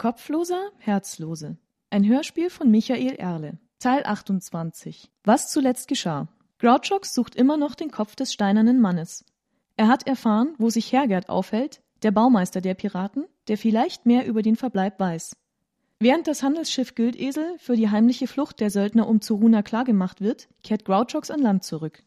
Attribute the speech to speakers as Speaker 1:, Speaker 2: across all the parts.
Speaker 1: Kopfloser, Herzlose. Ein Hörspiel von Michael Erle. Teil 28. Was zuletzt geschah. Grouchox sucht immer noch den Kopf des steinernen Mannes. Er hat erfahren, wo sich Hergert aufhält, der Baumeister der Piraten, der vielleicht mehr über den Verbleib weiß. Während das Handelsschiff Güldesel für die heimliche Flucht der Söldner um Zuruna klargemacht wird, kehrt Grouchox an Land zurück.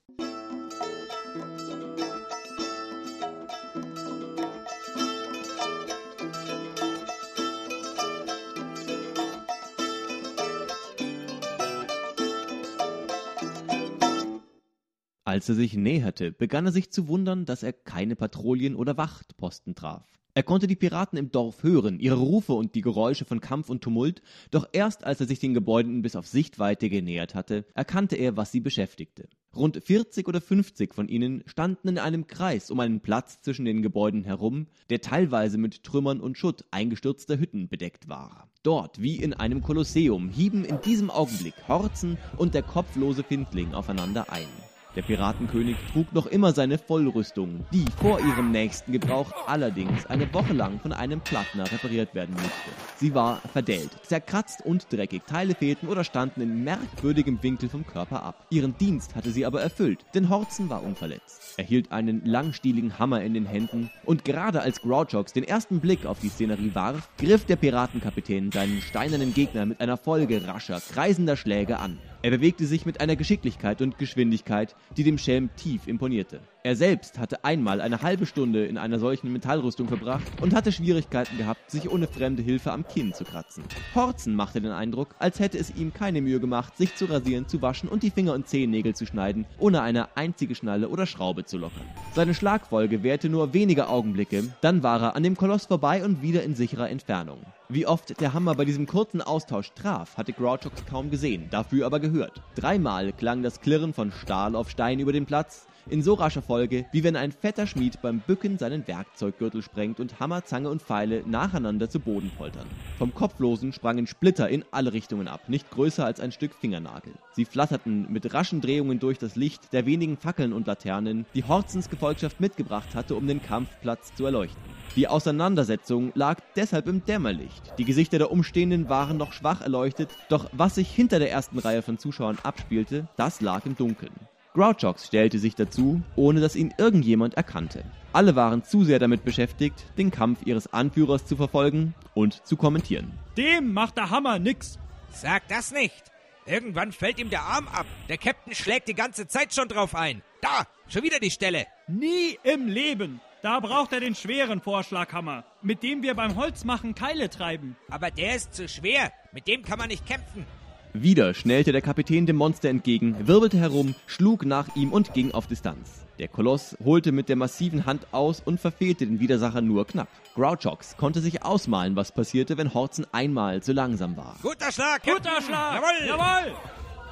Speaker 2: Als er sich näherte, begann er sich zu wundern, dass er keine Patrouillen oder Wachtposten traf. Er konnte die Piraten im Dorf hören, ihre Rufe und die Geräusche von Kampf und Tumult, doch erst als er sich den Gebäuden bis auf Sichtweite genähert hatte, erkannte er, was sie beschäftigte. Rund 40 oder 50 von ihnen standen in einem Kreis um einen Platz zwischen den Gebäuden herum, der teilweise mit Trümmern und Schutt eingestürzter Hütten bedeckt war. Dort, wie in einem Kolosseum, hieben in diesem Augenblick Horzen und der kopflose Findling aufeinander ein. Der Piratenkönig trug noch immer seine Vollrüstung, die vor ihrem nächsten Gebrauch allerdings eine Woche lang von einem Plattner repariert werden musste. Sie war verdellt, zerkratzt und dreckig, Teile fehlten oder standen in merkwürdigem Winkel vom Körper ab. Ihren Dienst hatte sie aber erfüllt, denn Horzen war unverletzt. Er hielt einen langstieligen Hammer in den Händen und gerade als Grouchox den ersten Blick auf die Szenerie warf, griff der Piratenkapitän seinen steinernen Gegner mit einer Folge rascher, kreisender Schläge an. Er bewegte sich mit einer Geschicklichkeit und Geschwindigkeit, die dem Schelm tief imponierte. Er selbst hatte einmal eine halbe Stunde in einer solchen Metallrüstung verbracht und hatte Schwierigkeiten gehabt, sich ohne fremde Hilfe am Kinn zu kratzen. Horzen machte den Eindruck, als hätte es ihm keine Mühe gemacht, sich zu rasieren, zu waschen und die Finger und Zehennägel zu schneiden, ohne eine einzige Schnalle oder Schraube zu lockern. Seine Schlagfolge währte nur wenige Augenblicke, dann war er an dem Koloss vorbei und wieder in sicherer Entfernung. Wie oft der Hammer bei diesem kurzen Austausch traf, hatte Grouchox kaum gesehen, dafür aber gehört. Dreimal klang das Klirren von Stahl auf Stein über den Platz, in so rascher Folge, wie wenn ein fetter Schmied beim Bücken seinen Werkzeuggürtel sprengt und Hammer, Zange und Pfeile nacheinander zu Boden poltern. Vom Kopflosen sprangen Splitter in alle Richtungen ab, nicht größer als ein Stück Fingernagel. Sie flatterten mit raschen Drehungen durch das Licht der wenigen Fackeln und Laternen, die Horzens Gefolgschaft mitgebracht hatte, um den Kampfplatz zu erleuchten. Die Auseinandersetzung lag deshalb im Dämmerlicht. Die Gesichter der Umstehenden waren noch schwach erleuchtet, doch was sich hinter der ersten Reihe von Zuschauern abspielte, das lag im Dunkeln. Grouchox stellte sich dazu, ohne dass ihn irgendjemand erkannte. Alle waren zu sehr damit beschäftigt, den Kampf ihres Anführers zu verfolgen und zu kommentieren.
Speaker 3: Dem macht der Hammer nix.
Speaker 4: Sag das nicht. Irgendwann fällt ihm der Arm ab. Der Captain schlägt die ganze Zeit schon drauf ein. Da, schon wieder die Stelle.
Speaker 3: Nie im Leben. Da braucht er den schweren Vorschlaghammer, mit dem wir beim Holzmachen Keile treiben.
Speaker 4: Aber der ist zu schwer. Mit dem kann man nicht kämpfen.
Speaker 2: Wieder schnellte der Kapitän dem Monster entgegen, wirbelte herum, schlug nach ihm und ging auf Distanz. Der Koloss holte mit der massiven Hand aus und verfehlte den Widersacher nur knapp. Grouchox konnte sich ausmalen, was passierte, wenn Horzen einmal zu langsam war.
Speaker 4: Guter Schlag, Captain.
Speaker 3: Guter Schlag!
Speaker 4: Jawohl!
Speaker 3: Jawohl!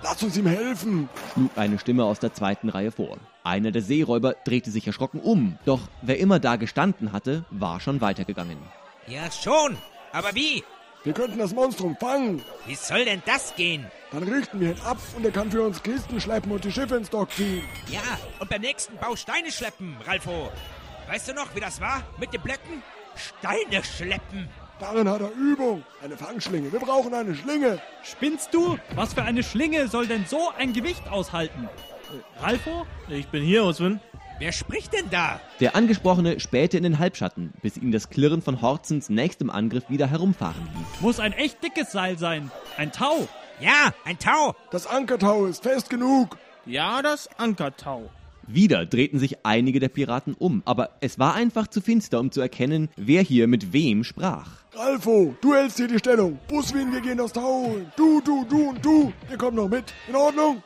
Speaker 5: Lass uns ihm helfen!
Speaker 2: schlug eine Stimme aus der zweiten Reihe vor. Einer der Seeräuber drehte sich erschrocken um, doch wer immer da gestanden hatte, war schon weitergegangen.
Speaker 4: Ja, schon. Aber wie?
Speaker 5: Wir könnten das Monstrum fangen.
Speaker 4: Wie soll denn das gehen?
Speaker 5: Dann richten wir ihn ab und er kann für uns Kisten schleppen und die Schiffe ins Dock ziehen.
Speaker 4: Ja, und beim nächsten Bau Steine schleppen, Ralfo. Weißt du noch, wie das war mit den Blöcken? Steine schleppen.
Speaker 5: Darin hat er Übung. Eine Fangschlinge. Wir brauchen eine Schlinge.
Speaker 3: Spinnst du? Was für eine Schlinge soll denn so ein Gewicht aushalten? Ralfo?
Speaker 6: Ich bin hier, Oswin.
Speaker 4: Wer spricht denn da?
Speaker 2: Der Angesprochene spähte in den Halbschatten, bis ihn das Klirren von Horzens nächstem Angriff wieder herumfahren ließ.
Speaker 3: Muss ein echt dickes Seil sein. Ein Tau.
Speaker 4: Ja, ein Tau.
Speaker 5: Das Ankertau ist fest genug.
Speaker 6: Ja, das Ankertau.
Speaker 2: Wieder drehten sich einige der Piraten um, aber es war einfach zu finster, um zu erkennen, wer hier mit wem sprach.
Speaker 5: Ralfo, du hältst hier die Stellung. Buswin, wir gehen das Tau holen. Du, du, du und du. Ihr kommt noch mit. In Ordnung?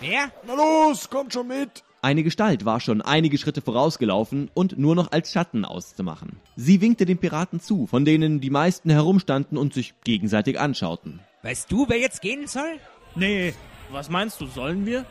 Speaker 4: Wer?
Speaker 5: Na los, kommt schon mit.
Speaker 2: Eine Gestalt war schon einige Schritte vorausgelaufen und nur noch als Schatten auszumachen. Sie winkte den Piraten zu, von denen die meisten herumstanden und sich gegenseitig anschauten.
Speaker 4: Weißt du, wer jetzt gehen soll?
Speaker 3: Nee.
Speaker 6: Was meinst du, sollen wir?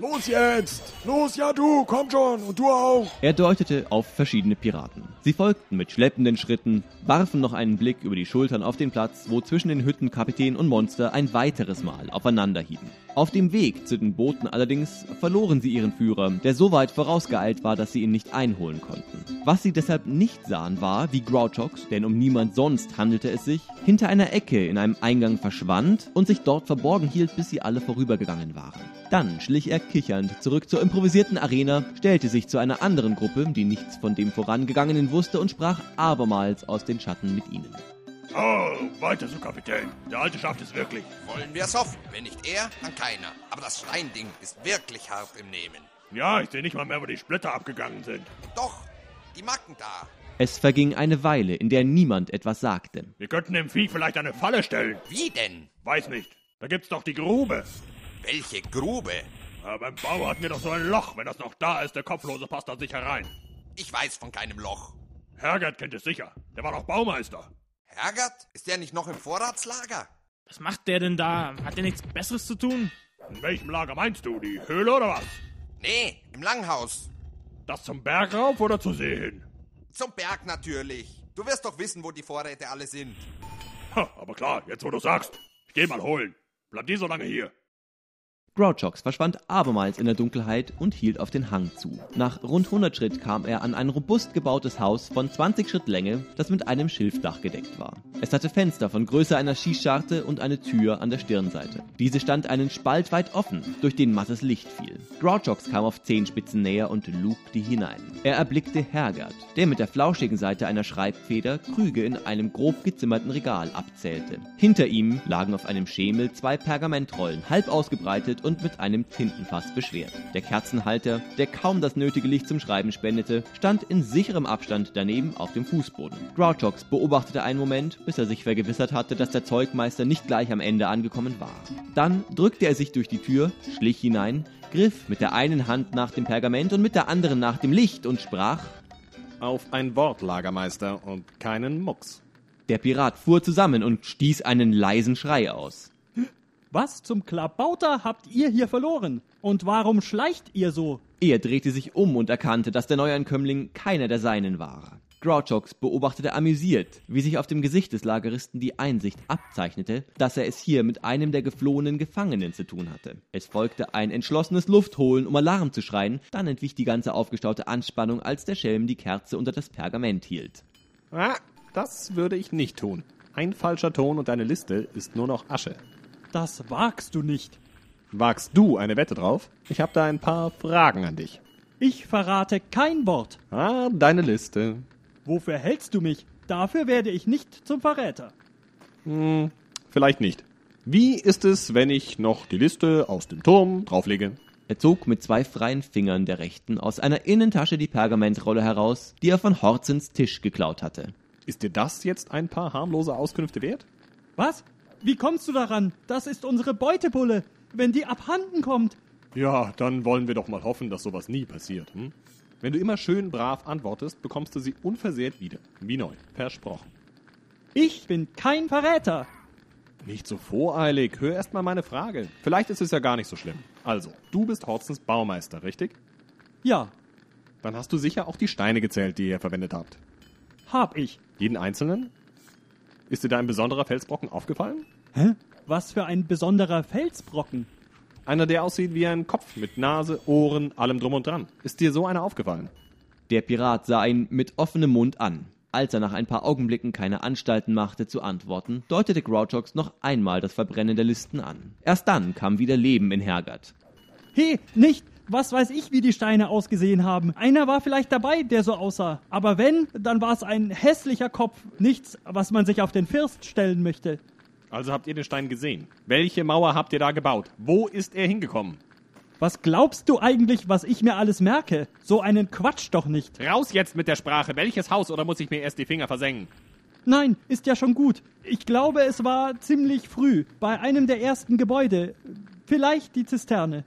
Speaker 5: Los jetzt. Los, ja du, komm schon. Und du auch.
Speaker 2: Er deutete auf verschiedene Piraten. Sie folgten mit schleppenden Schritten, warfen noch einen Blick über die Schultern auf den Platz, wo zwischen den Hütten Kapitän und Monster ein weiteres Mal aufeinander hieben. Auf dem Weg zu den Booten allerdings verloren sie ihren Führer, der so weit vorausgeeilt war, dass sie ihn nicht einholen konnten. Was sie deshalb nicht sahen, war, wie Grouchox, denn um niemand sonst handelte es sich, hinter einer Ecke in einem Eingang verschwand und sich dort verborgen hielt, bis sie alle vorübergegangen waren. Dann schlich er kichernd zurück zur improvisierten Arena, stellte sich zu einer anderen Gruppe, die nichts von dem Vorangegangenen wusste, und sprach abermals aus den Schatten mit ihnen.
Speaker 5: Oh, weiter so, Kapitän. Der Alte schafft es wirklich.
Speaker 7: Wollen wir es hoffen. Wenn nicht er, dann keiner. Aber das Steinding ist wirklich hart im Nehmen.
Speaker 5: Ja, ich sehe nicht mal mehr, wo die Splitter abgegangen sind.
Speaker 7: Doch, die Macken da.
Speaker 2: Es verging eine Weile, in der niemand etwas sagte.
Speaker 5: Wir könnten dem Vieh vielleicht eine Falle stellen.
Speaker 7: Wie denn?
Speaker 5: Weiß nicht. Da gibt's doch die Grube.
Speaker 7: Welche Grube?
Speaker 5: Aber beim Bau hatten wir doch so ein Loch. Wenn das noch da ist, der Kopflose passt da sicher rein.
Speaker 7: Ich weiß von keinem Loch.
Speaker 5: Hergert kennt es sicher. Der war doch Baumeister.
Speaker 7: Hergert? Ist der nicht noch im Vorratslager?
Speaker 6: Was macht der denn da? Hat der nichts Besseres zu tun?
Speaker 5: In welchem Lager meinst du? Die Höhle oder was?
Speaker 7: Nee, im Langhaus.
Speaker 5: Das zum Berg rauf oder zu See hin?
Speaker 7: Zum Berg natürlich. Du wirst doch wissen, wo die Vorräte alle sind.
Speaker 5: Ha, aber klar, jetzt wo du sagst. Ich geh mal holen. Bleib die so lange hier.
Speaker 2: Grouchox verschwand abermals in der Dunkelheit und hielt auf den Hang zu. Nach rund 100 Schritt kam er an ein robust gebautes Haus von 20 Schritt Länge, das mit einem Schilfdach gedeckt war. Es hatte Fenster von Größe einer Schießscharte und eine Tür an der Stirnseite. Diese stand einen Spalt weit offen, durch den mattes Licht fiel. Grouchox kam auf Zehenspitzen näher und lugte hinein. Er erblickte Hergert, der mit der flauschigen Seite einer Schreibfeder Krüge in einem grob gezimmerten Regal abzählte. Hinter ihm lagen auf einem Schemel zwei Pergamentrollen, halb ausgebreitet und mit einem Tintenfass beschwert. Der Kerzenhalter, der kaum das nötige Licht zum Schreiben spendete, stand in sicherem Abstand daneben auf dem Fußboden. Grouchox beobachtete einen Moment, bis er sich vergewissert hatte, dass der Zeugmeister nicht gleich am Ende angekommen war. Dann drückte er sich durch die Tür, schlich hinein, griff mit der einen Hand nach dem Pergament und mit der anderen nach dem Licht und sprach
Speaker 8: Auf ein Wort, Lagermeister, und keinen Mucks.
Speaker 2: Der Pirat fuhr zusammen und stieß einen leisen Schrei aus.
Speaker 3: Was zum Klabauter habt ihr hier verloren? Und warum schleicht ihr so?
Speaker 2: Er drehte sich um und erkannte, dass der Neuankömmling keiner der Seinen war. Grouchox beobachtete amüsiert, wie sich auf dem Gesicht des Lageristen die Einsicht abzeichnete, dass er es hier mit einem der geflohenen Gefangenen zu tun hatte. Es folgte ein entschlossenes Luftholen, um Alarm zu schreien, dann entwich die ganze aufgestaute Anspannung, als der Schelm die Kerze unter das Pergament hielt.
Speaker 8: Ah, das würde ich nicht tun. Ein falscher Ton und deine Liste ist nur noch Asche.
Speaker 3: Das wagst du nicht.
Speaker 8: Wagst du eine Wette drauf? Ich habe da ein paar Fragen an dich.
Speaker 3: Ich verrate kein Wort.
Speaker 8: Ah, deine Liste.
Speaker 3: Wofür hältst du mich? Dafür werde ich nicht zum Verräter.
Speaker 8: Hm, vielleicht nicht. Wie ist es, wenn ich noch die Liste aus dem Turm drauflege?
Speaker 2: Er zog mit zwei freien Fingern der rechten aus einer Innentasche die Pergamentrolle heraus, die er von Horzens Tisch geklaut hatte.
Speaker 8: Ist dir das jetzt ein paar harmlose Auskünfte wert?
Speaker 3: Was? Wie kommst du daran? Das ist unsere Beutebulle. Wenn die abhanden kommt.
Speaker 8: Ja, dann wollen wir doch mal hoffen, dass sowas nie passiert. Hm? Wenn du immer schön brav antwortest, bekommst du sie unversehrt wieder. Wie neu. Versprochen.
Speaker 3: Ich bin kein Verräter.
Speaker 8: Nicht so voreilig. Hör erst mal meine Frage. Vielleicht ist es ja gar nicht so schlimm. Also, du bist Horzens Baumeister, richtig?
Speaker 3: Ja,
Speaker 8: Dann hast du sicher auch die Steine gezählt, die ihr verwendet habt.
Speaker 3: hab ich.
Speaker 8: Jeden einzelnen? Ist dir da ein besonderer Felsbrocken aufgefallen?
Speaker 3: Hä? Was für ein besonderer Felsbrocken.
Speaker 8: Einer, der aussieht wie ein Kopf mit Nase, Ohren, allem drum und dran. Ist dir so einer aufgefallen?
Speaker 2: Der Pirat sah ihn mit offenem Mund an. Als er nach ein paar Augenblicken keine Anstalten machte zu antworten, deutete Grouchox noch einmal das Verbrennen der Listen an. Erst dann kam wieder Leben in Hergert.
Speaker 3: He, nicht! Was weiß ich, wie die Steine ausgesehen haben. Einer war vielleicht dabei, der so aussah. Aber wenn, dann war es ein hässlicher Kopf. Nichts, was man sich auf den First stellen möchte.
Speaker 8: Also habt ihr den Stein gesehen. Welche Mauer habt ihr da gebaut? Wo ist er hingekommen?
Speaker 3: Was glaubst du eigentlich, was ich mir alles merke? So einen Quatsch doch nicht.
Speaker 8: Raus jetzt mit der Sprache. Welches Haus oder muss ich mir erst die Finger versengen?
Speaker 3: Nein, ist ja schon gut. Ich glaube, es war ziemlich früh, bei einem der ersten Gebäude. Vielleicht die Zisterne.